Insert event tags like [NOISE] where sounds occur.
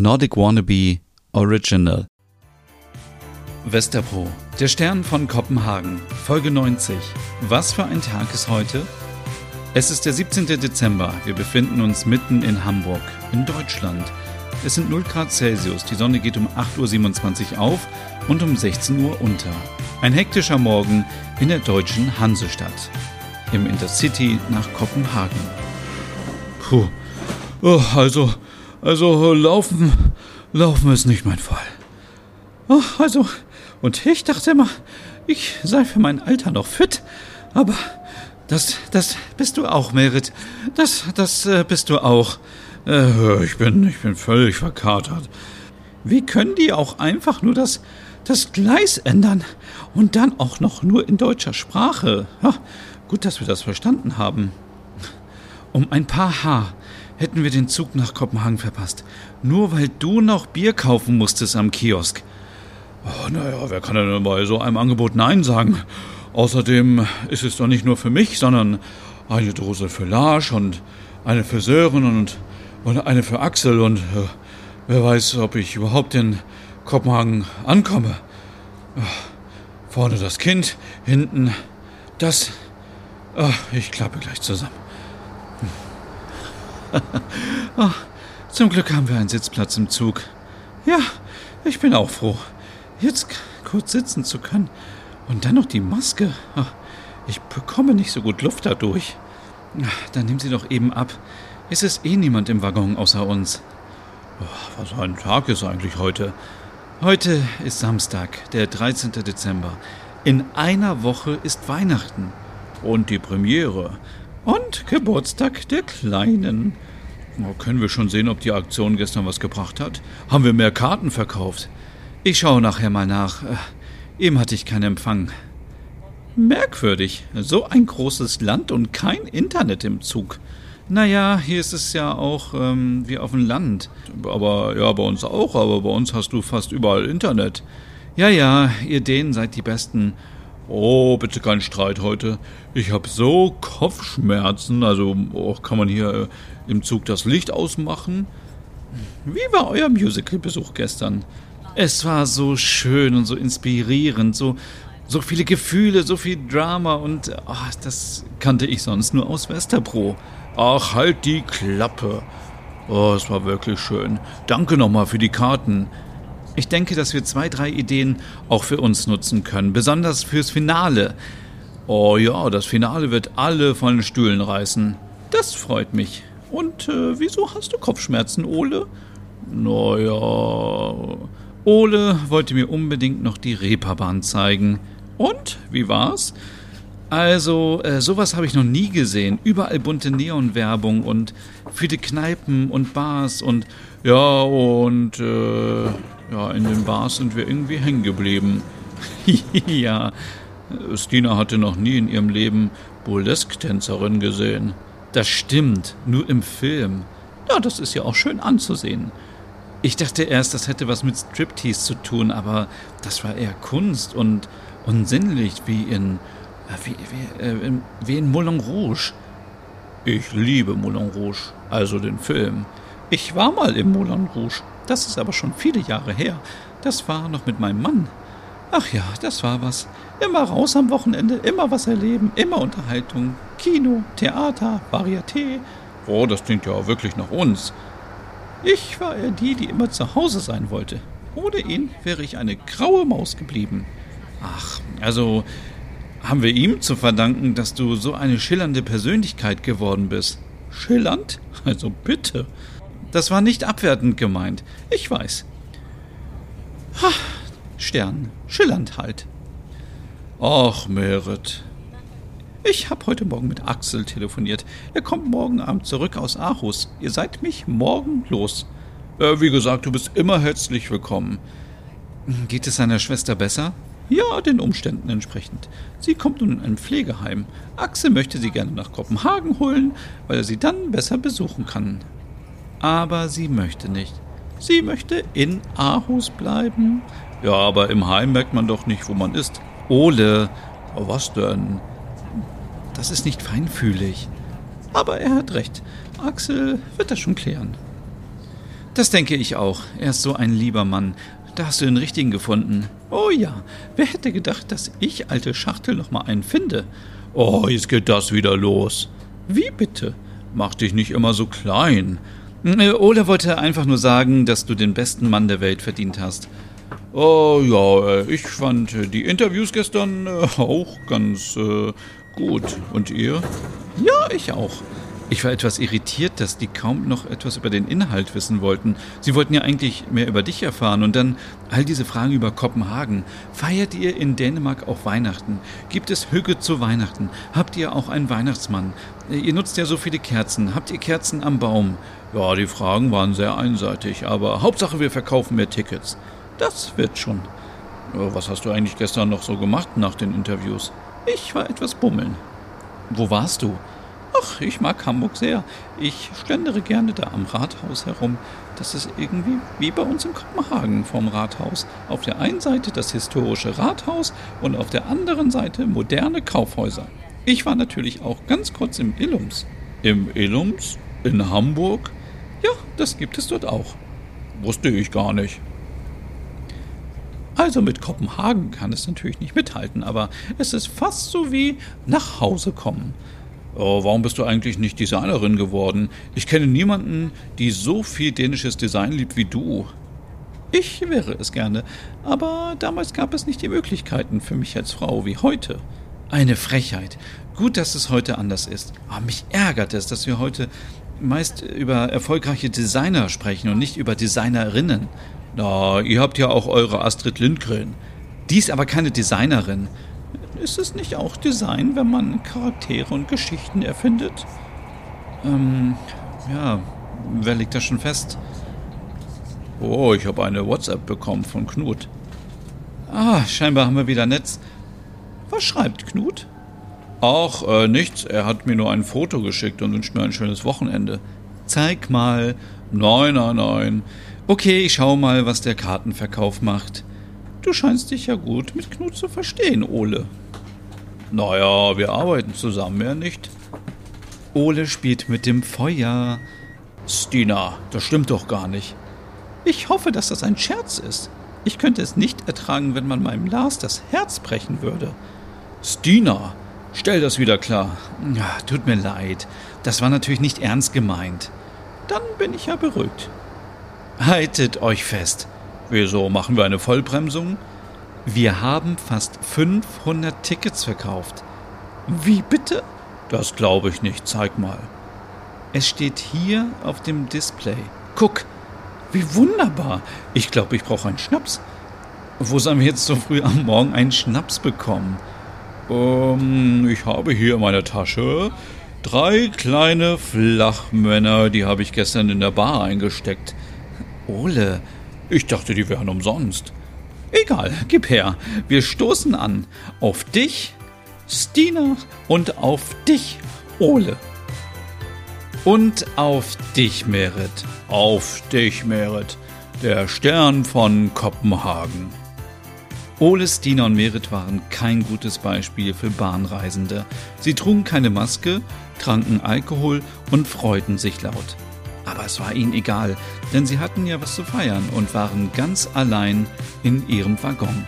Nordic Wannabe Original. Westerpro, der Stern von Kopenhagen, Folge 90. Was für ein Tag ist heute? Es ist der 17. Dezember. Wir befinden uns mitten in Hamburg, in Deutschland. Es sind 0 Grad Celsius. Die Sonne geht um 8.27 Uhr auf und um 16 Uhr unter. Ein hektischer Morgen in der deutschen Hansestadt. Im Intercity nach Kopenhagen. Puh. Oh, also, also laufen, laufen ist nicht mein Fall. Oh, also, und ich dachte immer, ich sei für mein Alter noch fit, aber das, das bist du auch, Merit. Das, das äh, bist du auch. Äh, ich bin, ich bin völlig verkatert. Wie können die auch einfach nur das, das Gleis ändern? Und dann auch noch nur in deutscher Sprache. Ja, gut, dass wir das verstanden haben. Um ein paar Haar hätten wir den Zug nach Kopenhagen verpasst. Nur weil du noch Bier kaufen musstest am Kiosk. Oh, naja, wer kann denn bei so einem Angebot Nein sagen? Außerdem ist es doch nicht nur für mich, sondern eine Dose für Lars und eine für Sören und, und eine für Axel und äh, wer weiß, ob ich überhaupt in Kopenhagen ankomme. Vorne das Kind, hinten das. Oh, ich klappe gleich zusammen. [LAUGHS] oh, zum Glück haben wir einen Sitzplatz im Zug. Ja, ich bin auch froh, jetzt kurz sitzen zu können. Und dann noch die Maske. Ich bekomme nicht so gut Luft dadurch. Dann nimm sie doch eben ab. Es ist eh niemand im Waggon außer uns. Was ein Tag ist eigentlich heute? Heute ist Samstag, der 13. Dezember. In einer Woche ist Weihnachten. Und die Premiere. Und Geburtstag der Kleinen. Oh, können wir schon sehen, ob die Aktion gestern was gebracht hat? Haben wir mehr Karten verkauft? Ich schaue nachher mal nach. Äh, eben hatte ich keinen Empfang. Merkwürdig. So ein großes Land und kein Internet im Zug. Naja, hier ist es ja auch ähm, wie auf dem Land. Aber ja, bei uns auch, aber bei uns hast du fast überall Internet. Ja, ja, ihr Dänen seid die Besten. Oh, bitte kein Streit heute. Ich habe so Kopfschmerzen. Also oh, kann man hier äh, im Zug das Licht ausmachen? Wie war euer Musical-Besuch gestern? Es war so schön und so inspirierend, so, so viele Gefühle, so viel Drama und oh, das kannte ich sonst nur aus Westerbro. Ach, halt die Klappe. Oh, es war wirklich schön. Danke nochmal für die Karten. Ich denke, dass wir zwei, drei Ideen auch für uns nutzen können, besonders fürs Finale. Oh ja, das Finale wird alle von den Stühlen reißen. Das freut mich. Und äh, wieso hast du Kopfschmerzen, Ole? Naja. Ole wollte mir unbedingt noch die Reeperbahn zeigen. Und, wie war's? Also, äh, sowas habe ich noch nie gesehen. Überall bunte Neonwerbung und viele Kneipen und Bars und ja, und äh, ja, in den Bars sind wir irgendwie hängen geblieben. [LAUGHS] ja, Stina hatte noch nie in ihrem Leben Burlesque-Tänzerin gesehen. Das stimmt, nur im Film. Ja, das ist ja auch schön anzusehen. Ich dachte erst, das hätte was mit Striptease zu tun, aber das war eher Kunst und, und sinnlich, wie in, äh, wie, wie, äh, wie in Moulin Rouge. Ich liebe Moulin Rouge, also den Film. Ich war mal im Moulin Rouge. Das ist aber schon viele Jahre her. Das war noch mit meinem Mann. Ach ja, das war was. Immer raus am Wochenende, immer was erleben, immer Unterhaltung. Kino, Theater, Varieté. Oh, das klingt ja wirklich nach uns. Ich war eher die, die immer zu Hause sein wollte. Ohne ihn wäre ich eine graue Maus geblieben. Ach, also haben wir ihm zu verdanken, dass du so eine schillernde Persönlichkeit geworden bist. Schillernd? Also bitte. Das war nicht abwertend gemeint. Ich weiß. Ha, Stern. Schillernd halt. Ach, Merit. Ich habe heute Morgen mit Axel telefoniert. Er kommt morgen Abend zurück aus Aarhus. Ihr seid mich morgen los. Äh, wie gesagt, du bist immer herzlich willkommen. Geht es seiner Schwester besser? Ja, den Umständen entsprechend. Sie kommt nun in ein Pflegeheim. Axel möchte sie gerne nach Kopenhagen holen, weil er sie dann besser besuchen kann. Aber sie möchte nicht. Sie möchte in Aarhus bleiben. Ja, aber im Heim merkt man doch nicht, wo man ist. Ole, was denn? Das ist nicht feinfühlig. Aber er hat recht. Axel wird das schon klären. Das denke ich auch. Er ist so ein lieber Mann. Da hast du den richtigen gefunden. Oh ja, wer hätte gedacht, dass ich, alte Schachtel, noch mal einen finde? Oh, jetzt geht das wieder los. Wie bitte? Mach dich nicht immer so klein. Äh, Ole wollte einfach nur sagen, dass du den besten Mann der Welt verdient hast. Oh ja, äh, ich fand äh, die Interviews gestern auch ganz äh, gut. Und ihr? Ja, ich auch. Ich war etwas irritiert, dass die kaum noch etwas über den Inhalt wissen wollten. Sie wollten ja eigentlich mehr über dich erfahren und dann all diese Fragen über Kopenhagen. Feiert ihr in Dänemark auch Weihnachten? Gibt es Hügge zu Weihnachten? Habt ihr auch einen Weihnachtsmann? Ihr nutzt ja so viele Kerzen. Habt ihr Kerzen am Baum? Ja, die Fragen waren sehr einseitig, aber Hauptsache wir verkaufen mehr Tickets. Das wird schon. Was hast du eigentlich gestern noch so gemacht nach den Interviews? Ich war etwas bummeln. Wo warst du? Ach, ich mag Hamburg sehr. Ich schlendere gerne da am Rathaus herum. Das ist irgendwie wie bei uns in Kopenhagen vom Rathaus. Auf der einen Seite das historische Rathaus und auf der anderen Seite moderne Kaufhäuser. Ich war natürlich auch ganz kurz im Illums. Im Illums? In Hamburg? Ja, das gibt es dort auch. Wusste ich gar nicht. Also mit Kopenhagen kann es natürlich nicht mithalten, aber es ist fast so wie nach Hause kommen. Oh, warum bist du eigentlich nicht Designerin geworden? Ich kenne niemanden, die so viel dänisches Design liebt wie du. Ich wäre es gerne, aber damals gab es nicht die Möglichkeiten für mich als Frau wie heute. Eine Frechheit. Gut, dass es heute anders ist. Aber mich ärgert es, dass wir heute meist über erfolgreiche Designer sprechen und nicht über Designerinnen. Na, ihr habt ja auch eure Astrid Lindgren. Die ist aber keine Designerin. Ist es nicht auch Design, wenn man Charaktere und Geschichten erfindet? Ähm, ja, wer legt das schon fest? Oh, ich habe eine WhatsApp bekommen von Knut. Ah, scheinbar haben wir wieder Netz. Was schreibt Knut? Ach, äh, nichts. Er hat mir nur ein Foto geschickt und wünscht mir ein schönes Wochenende. Zeig mal. Nein, nein, nein. Okay, ich schau mal, was der Kartenverkauf macht. Du scheinst dich ja gut mit Knut zu verstehen, Ole. Naja, wir arbeiten zusammen, ja nicht? Ole spielt mit dem Feuer. Stina, das stimmt doch gar nicht. Ich hoffe, dass das ein Scherz ist. Ich könnte es nicht ertragen, wenn man meinem Lars das Herz brechen würde. Stina, stell das wieder klar. Ja, tut mir leid. Das war natürlich nicht ernst gemeint. Dann bin ich ja beruhigt. Haltet euch fest. Wieso machen wir eine Vollbremsung? Wir haben fast 500 Tickets verkauft. Wie bitte? Das glaube ich nicht. Zeig mal. Es steht hier auf dem Display. Guck, wie wunderbar. Ich glaube, ich brauche einen Schnaps. Wo sollen wir jetzt so früh am Morgen einen Schnaps bekommen? Ähm, ich habe hier in meiner Tasche drei kleine Flachmänner, die habe ich gestern in der Bar eingesteckt. Ole, ich dachte, die wären umsonst. Egal, gib her. Wir stoßen an. Auf dich, Stina, und auf dich, Ole. Und auf dich, Merit. Auf dich, Merit. Der Stern von Kopenhagen. Ole, Stina und Merit waren kein gutes Beispiel für Bahnreisende. Sie trugen keine Maske, tranken Alkohol und freuten sich laut. Aber es war ihnen egal, denn sie hatten ja was zu feiern und waren ganz allein in ihrem Waggon.